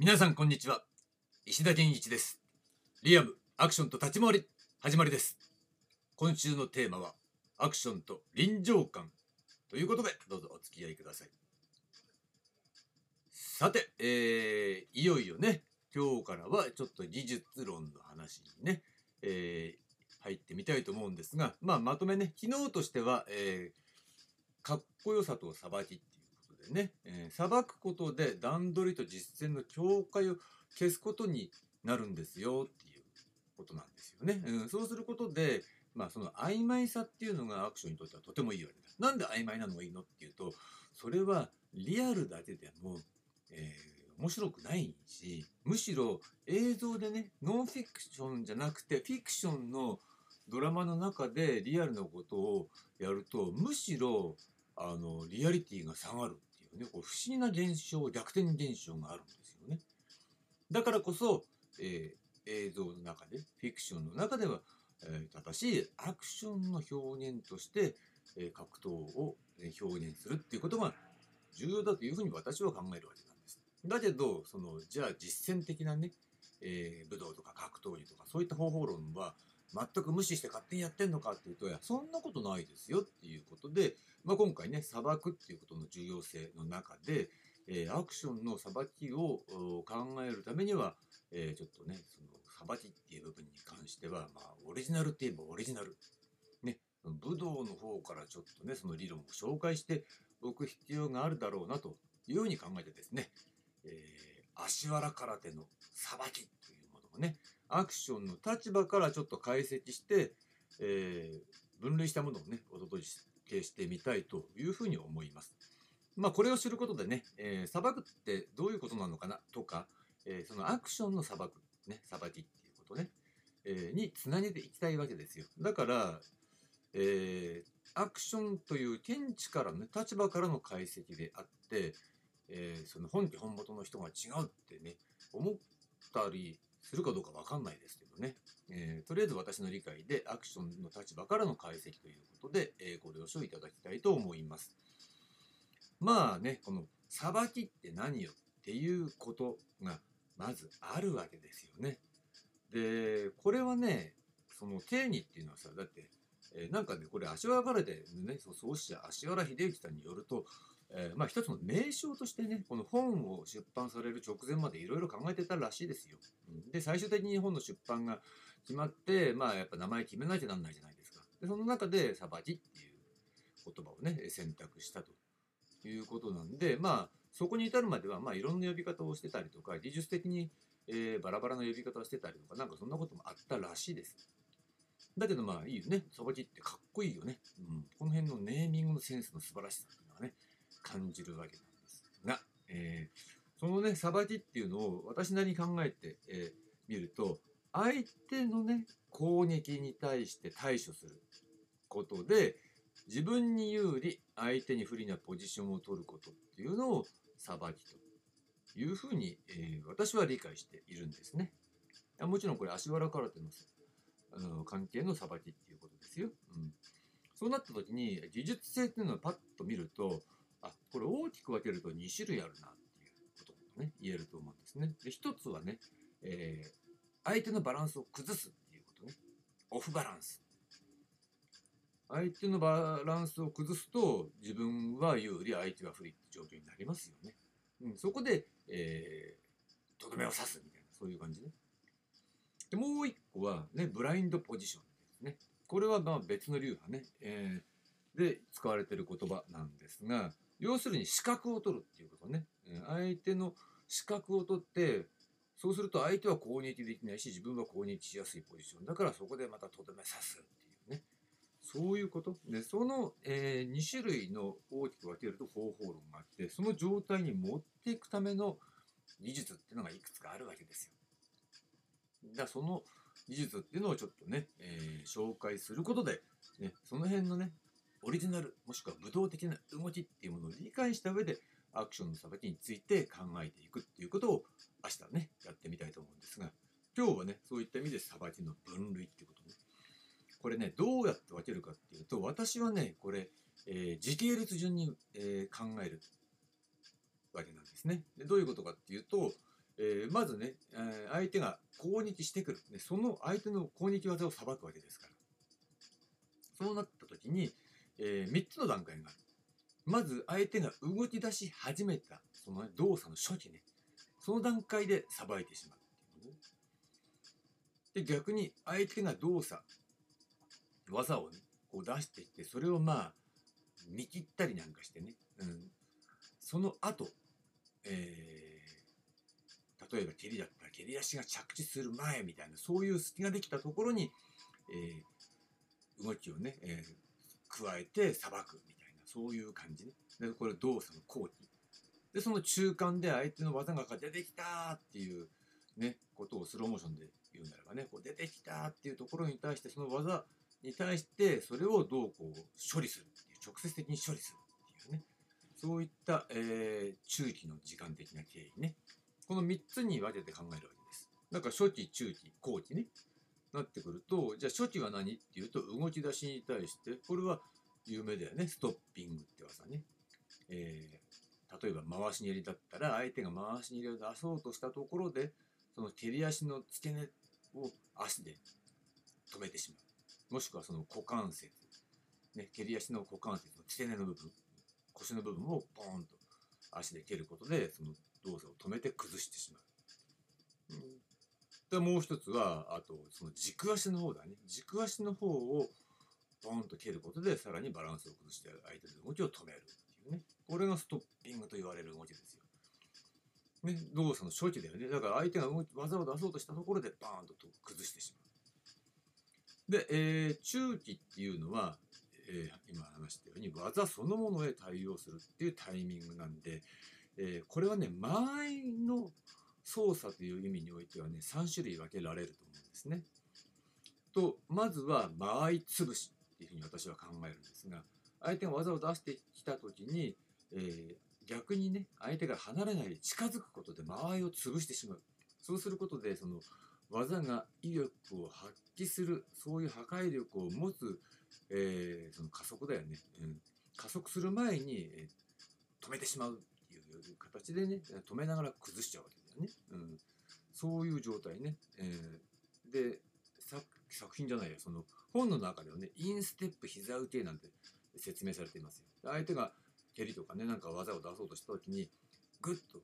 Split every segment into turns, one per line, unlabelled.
皆さんこんにちは。石田健一です。リアムアクションと立ち回り始まりです。今週のテーマはアクションと臨場感。ということでどうぞお付き合いください。さて、えー、いよいよね今日からはちょっと技術論の話にね、えー、入ってみたいと思うんですが、まあ、まとめね昨日としては、えー、かっこよさとさばきっていうことでね、えー、さばくことで段取りと実践の境界を消すことになるんですよっていうことなんですよね。うん、そうすることで、まあ、その曖昧さっていうのがアクションにとってはとてもいいわけだ。なんで曖昧なのがいいのっていうと、それはリアルだけでも、えー、面白くないし、むしろ映像でね、ノンフィクションじゃなくて、フィクションのドラマの中でリアルなことをやると、むしろ、あの、リアリティが下がるね、こう不思議な現象、逆転現象があるんですよね。だからこそ、えー、映像の中で、フィクションの中では、えー、正しいアクションの表現として、えー、格闘を表現するっていうことが重要だというふうに私は考えるわけなんです。だけど、その、じゃあ実践的なね、えー、武道とか格闘技とかそういった方法論は全く無視して勝手にやってんのかっていうと、いや、そんなことないですよっていうことで、まあ、今回ね、裁くっていうことの重要性の中で、えー、アクションの裁きを考えるためには、えー、ちょっとね、その裁きっていう部分に関しては、まあ、オリジナルって言えばオリジナル。ね、武道の方からちょっとね、その理論を紹介しておく必要があるだろうなというように考えてですね、えー、足原空手の裁きというものをね、アクションの立場からちょっと解析して、えー、分類したものをね、お届けしてみたいというふうに思います。まあ、これを知ることでね、えー、裁くってどういうことなのかなとか、えー、そのアクションの裁く、ね、裁きっていうことね、えー、につなげていきたいわけですよ。だから、えー、アクションという見地からのね、立場からの解析であって、えー、その本家本元の人が違うってね、思ったりするかどうかわかんないですけどね、えー、とりあえず私の理解でアクションの立場からの解析ということで、えー、ご了承いただきたいと思います。まあね、この裁きって何よっていうことがまずあるわけですよね。で、これはね、その定義っていうのはさ、だって、えー、なんかね、これ足原からでね、そ創始者足原秀之さんによると、えー、まあ一つの名称としてね、この本を出版される直前までいろいろ考えてたらしいですよ。で、最終的に本の出版が決まって、まあやっぱ名前決めなきゃなんないじゃないですか。で、その中で裁きっていう言葉をね、選択したと。いうことなんで、まあ、そこに至るまでは、まあ、いろんな呼び方をしてたりとか、技術的に、えー、バラバラな呼び方をしてたりとか、なんかそんなこともあったらしいです。だけどまあいいよね。さばきってかっこいいよね。うん。この辺のネーミングのセンスの素晴らしさっていうのはね、感じるわけなんですが、えー、そのね、さばきっていうのを私なりに考えて、えー、ると、相手のね、攻撃に対して対処することで、自分に有利、相手に不利なポジションを取ることっていうのを裁きというふうに、えー、私は理解しているんですね。もちろんこれ足原空手のあの関係の裁きっていうことですよ。うん、そうなった時に技術性っていうのをパッと見ると、あ、これ大きく分けると2種類あるなっていうことがね、言えると思うんですね。で、一つはね、えー、相手のバランスを崩すっていうことね。オフバランス。相手のバランスを崩すと自分は有利相手は不利って状況になりますよね。うん、そこで、えー、とどめを刺すみたいなそういう感じね。でもう一個はねブラインドポジションですね。これはまあ別の流派ね、えー、で使われている言葉なんですが要するに視覚を取るっていうことね。相手の視覚を取ってそうすると相手は攻撃できないし自分は攻撃しやすいポジションだからそこでまたとどめ刺すっていうね。そういうこと。で、その、えー、2種類の大きく分けると方法論があって、その状態に持っていくための技術っていうのがいくつかあるわけですよ。だその技術っていうのをちょっとね、えー、紹介することで、ね、その辺のね、オリジナル、もしくは武道的な動きっていうものを理解した上で、アクションのさばきについて考えていくっていうことを明日ね、やってみたいと思うんですが、今日はね、そういった意味でさばきの分類っていうことね。これね、どうやって分けるかっていうと、私はね、これ、えー、時系列順に、えー、考えるわけなんですねで。どういうことかっていうと、えーまずね、え相手が攻撃してくる、ね、その相手の攻撃技をさばくわけですからそうなった時に、え3つの段階がある。まず相手が動き出し始めたその、動作の初期ね。その段階でさばいてしまうで逆に相手が動作技をねこう出していってそれをまあ見切ったりなんかしてね、うん、その後、えー例えば蹴りだったら蹴り足が着地する前みたいなそういう隙ができたところに、えー動きをね、えー加えてさばくみたいなそういう感じね。でこれ動作の後期でその中間で相手の技が出てきたっていうねことをスローモーションで言うならばね。こう出てきたっていうところに対してその技に対してそれをどうこう処理するっていう直接的に処理するっていうね。そういった、えー中期の時間的な経緯ね。この3つに分けて考えるわけです。だから初期中期後期ね。なってくるとじゃあ初期は何っていうと動き出しに対してこれは有名だよね。ストッピングって技ね、えー例えば回し蹴りだったら相手が回し蹴りを出そうとしたところでその蹴り足の付け根を足で止めてしまう。もしくはその股関節、ね、蹴り足の股関節の付け根の部分腰の部分をポーンと足で蹴ることでその動作を止めて崩してしまう。でもう一つはあとその軸足の方だね軸足の方をポンと蹴ることでさらにバランスを崩して相手の動きを止めるっていうねこれがストッピングと言われる動きですよ。ね、動作の初期だよねだから相手が動き技を出そうとしたところでバーンと崩してしまう。で、えー中期っていうのは、えー今話したように技そのものへ対応するっていうタイミングなんで、えーこれはね間合いの操作という意味においてはね3種類分けられると思うんですね。とまずは間合い潰しっていうふうに私は考えるんですが相手が技を出してきた時に、えー逆にね相手が離れないで近づくことで間合いを潰してしまう。そうすることでその技が威力を発揮するそういう破壊力を持つ、えーその加速だよね、うん、加速する前に、えー止めてしまうっていう形でね止めながら崩しちゃうわけ。ね、うん、そういう状態ね、えー。で作作品じゃないよその本の中ではねインステップ膝打ちなんて説明されていますよ。相手が蹴りとかねなんか技を出そうとした時にグッと、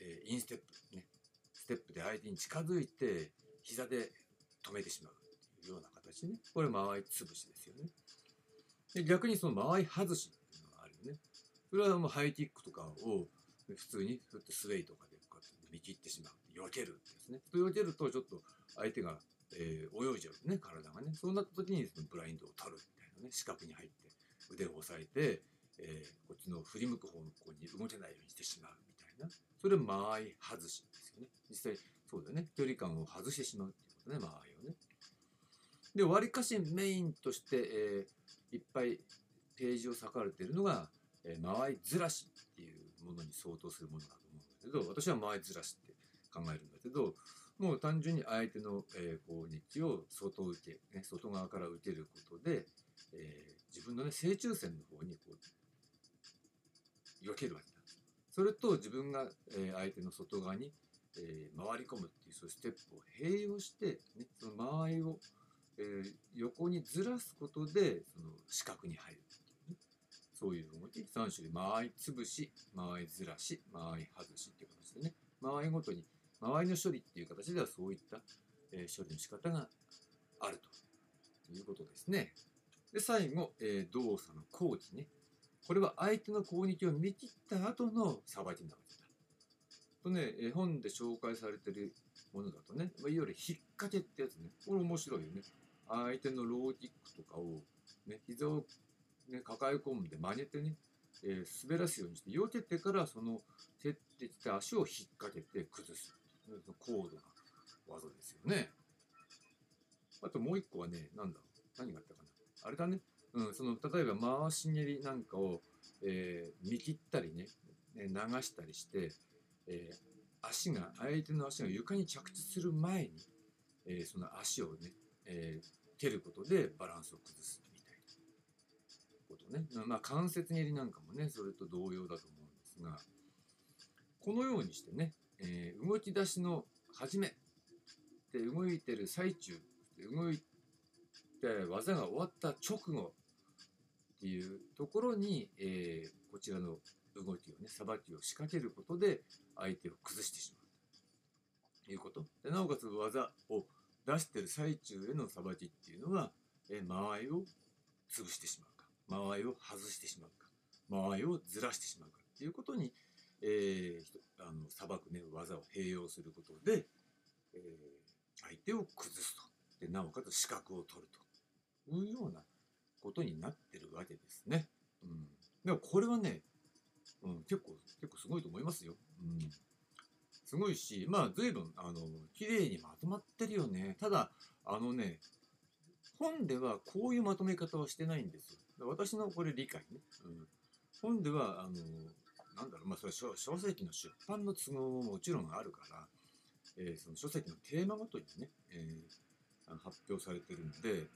えーインステップねステップで相手に近づいて膝で止めてしまうというような形ね。これ間合い潰しですよね。で逆にその間合い外しっていうのがあるよね。それはもうハイキックとかを普通にスウェイとかでこうやって見切ってしまう避けるってでるとちょっと相手が、えー泳いじゃうね体がね。そうなった時にそのブラインドを取るみたいなね四角に入って腕を押さえて、えーこっちの振り向く方の方に動けないようにしてしまうみたいな。それ間合い外しですよね。実際そうだよね。距離感を外してしまうっていうことね間合いをね。でわりかしメインとして、えーいっぱいページを割かれているのが、えー間合いずらしっていうものに相当するものだと思うんだけど私は間合いずらしって考えるんだけどもう単純に相手の、えー攻撃を外受け、ね、外側から受けることで、えー自分の、ね、正中線の方にこう避けるわけなんです。それと自分が、え相手の外側に、え回り込むっていうそういうステップを併用して、ね、その間合いを、え横にずらすことでその四角に入るっていうね。そういう動き。3種類。間合い潰し間合いずらし間合い外しっていう形でね。間合いごとに間合いの処理っていう形ではそういった、え処理の仕方があるということですね。で最後、え動作の後期ねこれは相手の攻撃を見切った後のさばきなわけだ。とね、え本で紹介されてるものだとね、ま、いわゆる引っ掛けってやつねこれ面白いよね。相手のローキックとかを、ね、膝を、ね、抱え込んで曲げてね、えー滑らすようにして避けてからその蹴ってきた足を引っ掛けて崩す高度な技ですよね。あともう一個はね、なんだ、何があったかな？あれだね、うん、その例えば回し蹴りなんかを、えー見切ったりね、ね流したりして、えー足が、相手の足が床に着地する前に、えーその足をね、えー蹴ることでバランスを崩すみたいなことね。まあ関節蹴りなんかもね、それと同様だと思うんですが、このようにしてね、えー動き出しの始め。で動いてる最中。動いて技が終わった直後っていうところに、えーこちらの動きをねさばきを仕掛けることで相手を崩してしまうということ。でなおかつ技を出してる最中へのさばきっていうのは、えー間合いを潰してしまうか。間合いを外してしまうか。間合いをずらしてしまうかっていうことに、えーあのさばくね技を併用することで、えー相手を崩すとでなおかつ視覚を取るというようなことになってるわけですね。うん、でもこれはね、うん、結構結構すごいと思いますよ。うん、すごいしまあ随分あの綺麗にまとまってるよね。ただあのね本ではこういうまとめ方はしてないんですよ。私のこれ理解ね。うん、本ではあのなんだろうまあそれ書書籍の出版の都合ももちろんあるから、えーその書籍のテーマごとにね、えー発表されてるんで、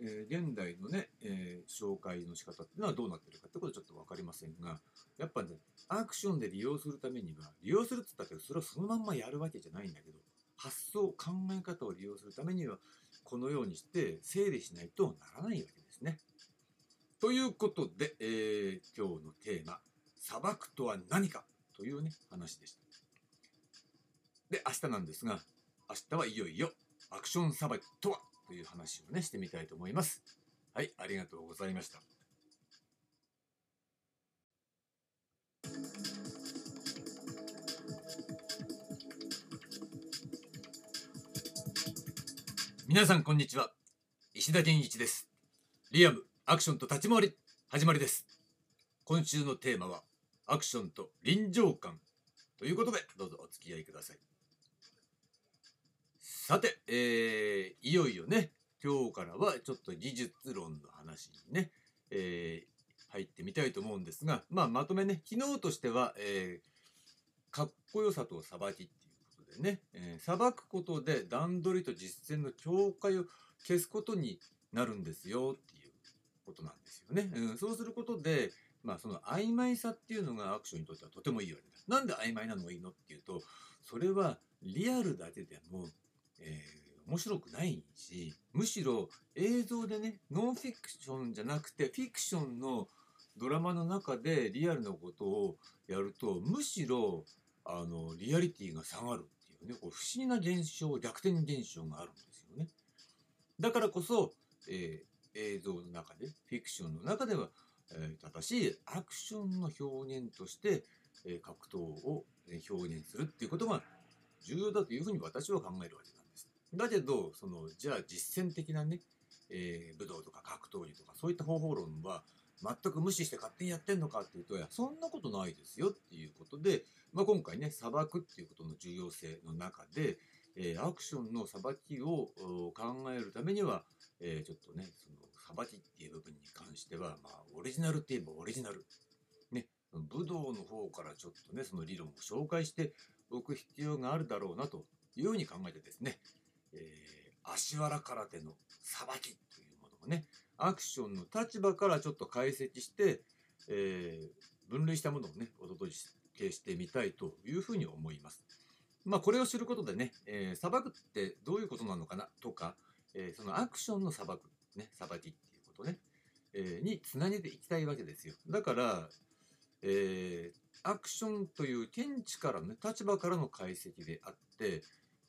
えー現代のね、えー紹介の仕方っていうのはどうなってるかってことはちょっと分かりませんがやっぱねアクションで利用するためには利用するって言ったけどそれをそのまんまやるわけじゃないんだけど発想考え方を利用するためにはこのようにして整理しないとならないわけですね。ということで、えー今日のテーマ「砂漠とは何か?」というね話でした。で明日なんですが明日はいよいよアクションさばきとはという話をねしてみたいと思います。はい、ありがとうございました。皆さんこんにちは。石田健一です。リアム、アクションと立ち回り、始まりです。今週のテーマは、アクションと臨場感ということで、どうぞお付き合いください。さて、えーいよいよね、今日からはちょっと技術論の話にね、えー入ってみたいと思うんですが、まあ、まとめね、機能としては、えーかっこよさとさばきっていうことでね、えーくことで段取りと実践の境界を消すことになるんですよっていうことなんですよね。うん、そうすることで、まあ、その曖昧さっていうのがアクションにとってはとてもいいわけだ。なんで曖昧なのがいいのっていうと、それはリアルだけでも、えー面白くないし、むしろ映像でね、ノンフィクションじゃなくて、フィクションのドラマの中でリアルなことをやると、むしろ、あの、リアリティが下がるっていうね、こう不思議な現象、逆転現象があるんですよね。だからこそ、えー映像の中で、フィクションの中では、えー正しいアクションの表現として、えー格闘を表現するっていうことが重要だというふうに私は考えるわけなんです。だけど、その、じゃあ実践的なね、えー武道とか格闘技とかそういった方法論は全く無視して勝手にやってんのかっていうと、いや、そんなことないですよっていうことで、まあ、今回ね、裁くっていうことの重要性の中で、えーアクションの裁きを考えるためには、えーちょっとね、その裁きっていう部分に関しては、まあ、オリジナルって言えばオリジナル。ね、武道の方からちょっとね、その理論を紹介しておく必要があるだろうなというように考えてですね、えー足原空手の裁きというものをね、アクションの立場からちょっと解析して、えー分類したものをね、お届けしてみたいというふうに思います。まあ、これを知ることでね、えー、裁くってどういうことなのかなとか、えーそのアクションの裁く、ね、裁きっていうことね、えーにつなげていきたいわけですよ。だから、えーアクションという見地からのね、立場からの解析であって、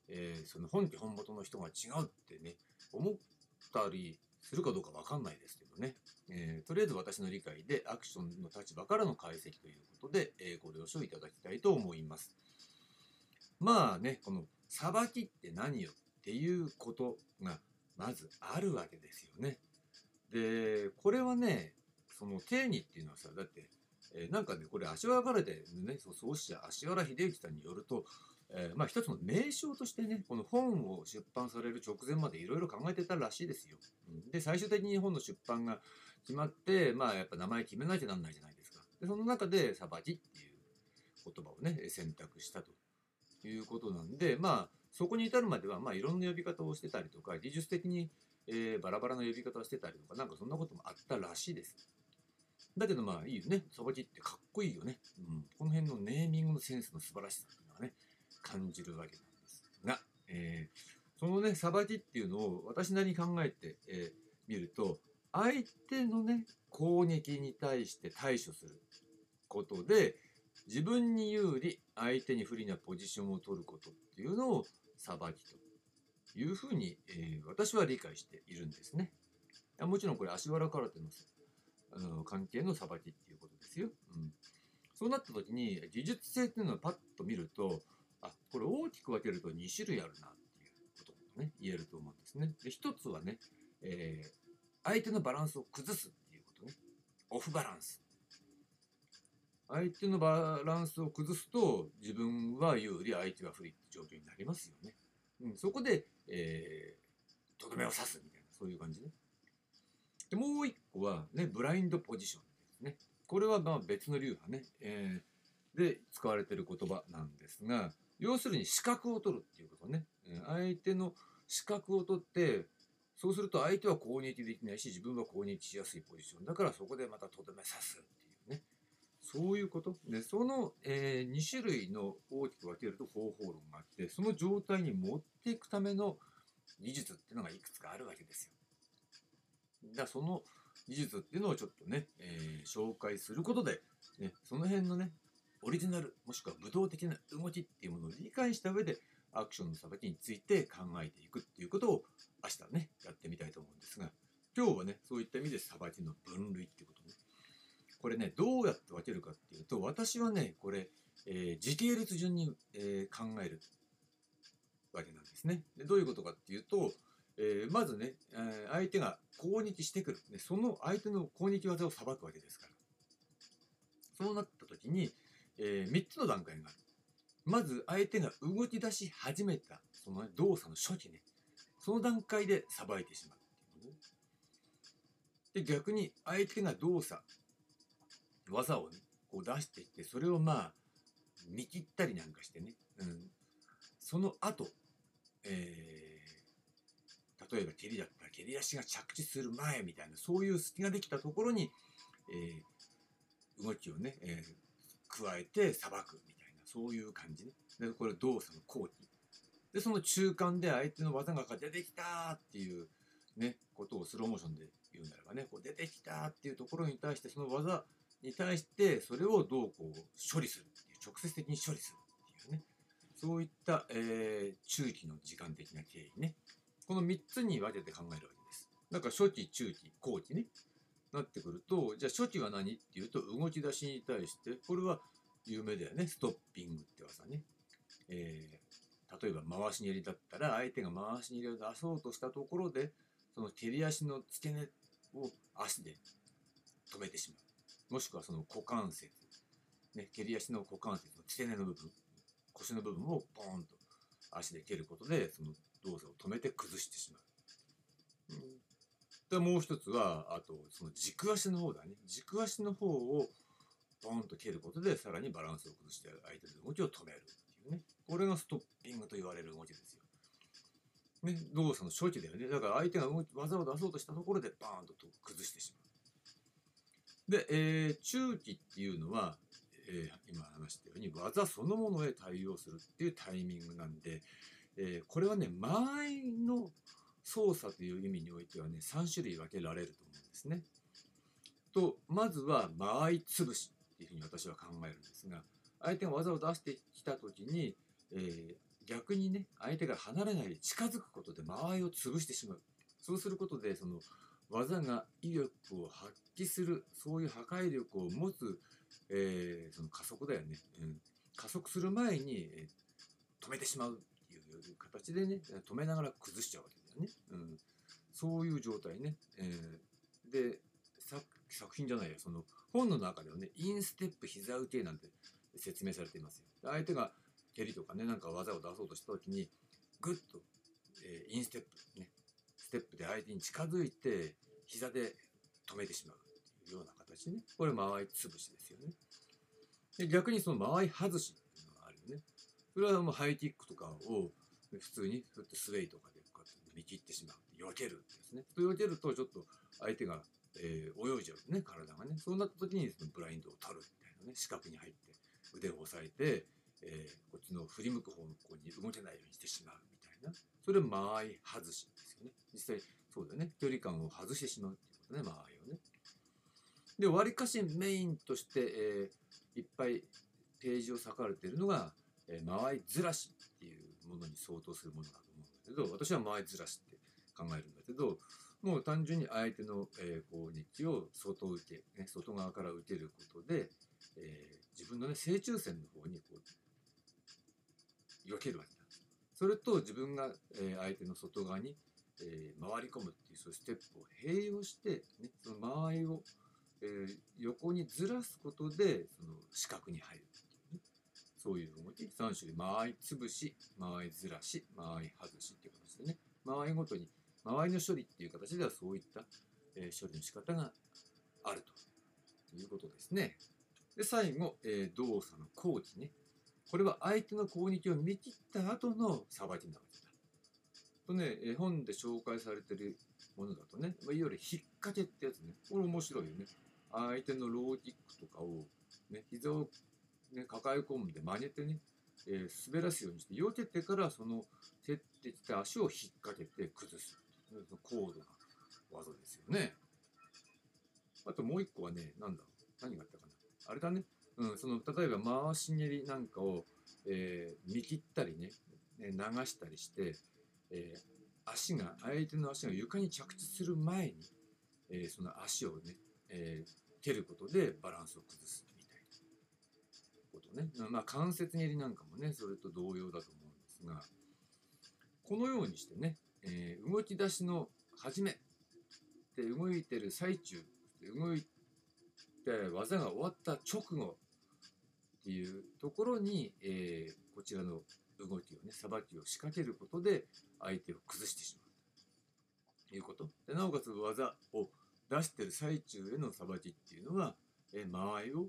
えーその本家本元の人が違うってね、思ったりするかどうかわかんないですけどね、えーとりあえず私の理解でアクションの立場からの解析ということで、えご了承いただきたいと思います。まあね、この裁きって何よっていうことがまずあるわけですよね。で、これはね、その定義っていうのはさ、だって、えーなんかね、これ足原からでね、そう創始者足原秀之さんによると、えーまあ一つの名称としてね、この本を出版される直前までいろいろ考えてたらしいですよ。で、最終的に本の出版が決まって、まあやっぱ名前決めなきゃなんないじゃないですか。で、その中で、裁きっていう言葉をね、選択したということなんで、まあ、そこに至るまでは、まあいろんな呼び方をしてたりとか、技術的に、えーバラバラな呼び方をしてたりとか、なんかそんなこともあったらしいです。だけどまあいいよね。裁きってかっこいいよね。うん。この辺のネーミングのセンスの素晴らしさっていうのはね感じるわけなんですが、えー、そのねさばきっていうのを私なりに考えて、えー、ると相手のね攻撃に対して対処することで自分に有利相手に不利なポジションを取ることっていうのをさばきというふうに、えー、私は理解しているんですね。もちろんこれ足柄空手のあの関係のさばきっていうことですよ。うん、そうなった時に技術性っていうのをパッと見るとあこれ大きく分けると2種類あるなっていうことがね言えると思うんですね。で一つはね、えー、相手のバランスを崩すっていうことね。オフバランス。相手のバランスを崩すと自分は有利相手は不利って状況になりますよね。うん、そこで、えー、とどめを刺すみたいなそういう感じね。でもう一個はねブラインドポジションですね。これはまあ別の流派ね、えー、で使われてる言葉なんですが要するに視覚を取るっていうことね。相手の視覚を取ってそうすると相手は攻撃できないし自分は攻撃しやすいポジションだからそこでまたとどめ刺すってそういうことでその、えー、2種類の大きく分けると方法論があってその状態に持っていくための技術っていうのがいくつかあるわけですよ。だその技術っていうのをちょっとね、えー、紹介することで、ね、その辺のねオリジナルもしくは武道的な動きっていうものを理解した上でアクションのさばきについて考えていくっていうことを明日ねやってみたいと思うんですが今日はねそういった意味でさばきの分類っていうことねこれねどうやって分けるかっていうと私はねこれ、えー、時系列順に、えー、考えるわけなんですね。でどういうことかっていうと、えー、まずね、え相手が攻撃してくる、ね、その相手の攻撃技をさばくわけですから。そうなった時に、え3つの段階がある。まず相手が動き出し始めたその、ね、動作の初期ねその段階でさばいてしまうっていうね。で逆に相手が動作技をねこう出していってそれをまあ見切ったりなんかしてね、うん、その後、えー、例えば蹴りだったら蹴り足が着地する前みたいなそういう隙ができたところに、えー、動きをね、えー、加えてさばくみたいなそういう感じね。でこれ動作の後期。でその中間で相手の技が出てきたっていうねことをスローモーションで言うならばね。こう出てきたっていうところに対してその技に対してそれをどうこう処理するっていう直接的に処理するっていうね。そういった、えー、中期の時間的な経緯ね。この3つに分けて考えるわけです。だから初期中期後期ね。なってくるとじゃあ初期は何っていうと動き出しに対してこれは有名だよね。ストッピングって技ね、えー例えば回し蹴りだったら相手が回し蹴りを出そうとしたところでその蹴り足の付け根を足で止めてしまう。もしくはその股関節、ね、蹴り足の股関節の付け根の部分腰の部分をポーンと足で蹴ることでその動作を止めて崩してしまう。うん、でもう一つはあとその軸足の方だね軸足の方をポンと蹴ることでさらにバランスを崩して相手の動きを止めるっていうねこれがストッピングと言われる動きですよ。ね、動作の初期だよね。だから相手が技を出そうとしたところでバーンと崩してしまう。で、えー、中期っていうのは、えー、今話したように技そのものへ対応するっていうタイミングなんで、えー、これはね、間合いの操作という意味においてはね、3種類分けられると思うんですね。と、まずは間合い潰しっていうふうに私は考えるんですが、相手が技を出してきた時に、えー、逆にね相手が離れないで近づくことで間合いを潰してしまうそうすることでその技が威力を発揮するそういう破壊力を持つ、えー、その加速だよね、うん、加速する前に、えー、止めてしまうっていう形でね止めながら崩しちゃうわけだよね、うん、そういう状態ね、えー、で作品じゃないよその本の中ではねインステップ膝打ちなんて説明されていますよ。相手が蹴りとかねなんか技を出そうとした時にグッと、えー、インステップねステップで相手に近づいて膝で止めてしまうというような形ね。これ間合い潰しですよね。逆にその間合い外しっていうのがあるよね。それはもうハイキックとかを普通にそうやってスウェイとかでこうやって見切ってしまう。避けるですね。避けるとちょっと相手が、えー、泳いじゃうね体がね。そうなった時にそのブラインドを取るみたいなね。四角に入って腕を押さえてえーこっちの振り向く方向に動けないようにしてしまう。な。それ間合い外しですよね。実際そうだよね。距離感を外してしまうっていうことね間合いをね。でわりかしメインとして、えーいっぱいページを割かれているのが、えー間合いずらしっていうものに相当するものだと思うんだけど私は間合いずらしって考えるんだけどもう単純に相手の、えー攻撃を外受け、ね、外側から受けることで、えー自分の、ね、正中線の方にこう避けるわけ。それと自分が、え相手の外側に、え回り込むっていうそういうステップを併用して、ね、その間合いを、え横にずらすことでその四角に入るっていうね。そういう動き3種類間合い潰し間合いずらし間合い外しっていう形でね。間合いごとに間合いの処理っていう形ではそういった、え処理の仕方があるということですね。で最後、え動作の後期ね。これは相手の攻撃を見切った後のさばきなわけだ。とね、絵本で紹介されてるものだとね、いわゆる引っ掛けってやつね、これ面白いよね。相手のローキックとかを、ね、膝を、ね、抱え込んで曲げてね、えー滑らすようにして、避けてからその蹴ってきた足を引っ掛けて崩す。その高度な技ですよね。あともう一個はね、なんだろう。何があったかな。あれだね。うん、その例えば回し蹴りなんかを、えー見切ったりね流したりして、えー足が相手の足が床に着地する前に、えーその足をね、えー蹴ることでバランスを崩すみたいなことね。まあ関節蹴りなんかもねそれと同様だと思うんですがこのようにしてね、えー動き出しの始めで動いてる最中動いて技が終わった直後っていうところに、えーこちらの動きをねさばきを仕掛けることで相手を崩してしまうということ。でなおかつ技を出してる最中へのさばきっていうのは、えー間合いを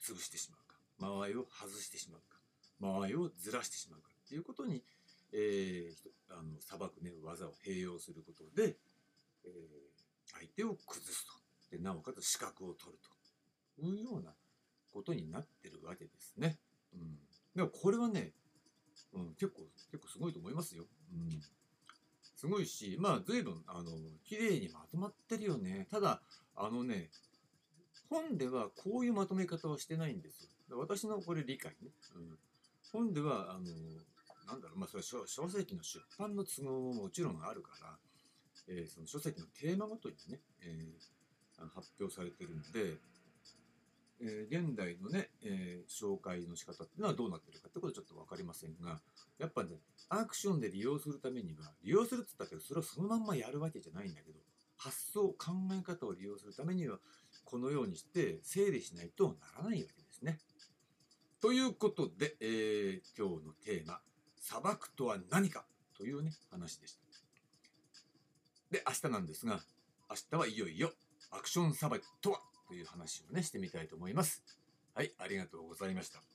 潰してしまうか。間合いを外してしまうか。間合いをずらしてしまうかっていうことに、えーあのさばくね技を併用することで、えー相手を崩すと。でなおかつ視覚を取るというようなことになってるわけですね。うん、でもこれはね、うん、結構結構すごいと思いますよ。うん、すごいしまあ随分あの綺麗にまとまってるよね。ただあのね本ではこういうまとめ方はしてないんですよ。私のこれ理解ね。うん、本ではあのなんだろうまあそれは書籍の出版の都合ももちろんあるから、えーその書籍のテーマごとにね、えー発表されてるんで、えー現代のね、えー紹介の仕方っていうのはどうなってるかってことはちょっと分かりませんがやっぱねアクションで利用するためには利用するっつったってそれをそのまんまやるわけじゃないんだけど発想考え方を利用するためにはこのようにして整理しないとならないわけですね。ということで、えー今日のテーマ「砂漠とは何か?」というね話でした。で明日なんですが明日はいよいよアクションさばきとはいう話をねしてみたいと思います。はい、ありがとうございました。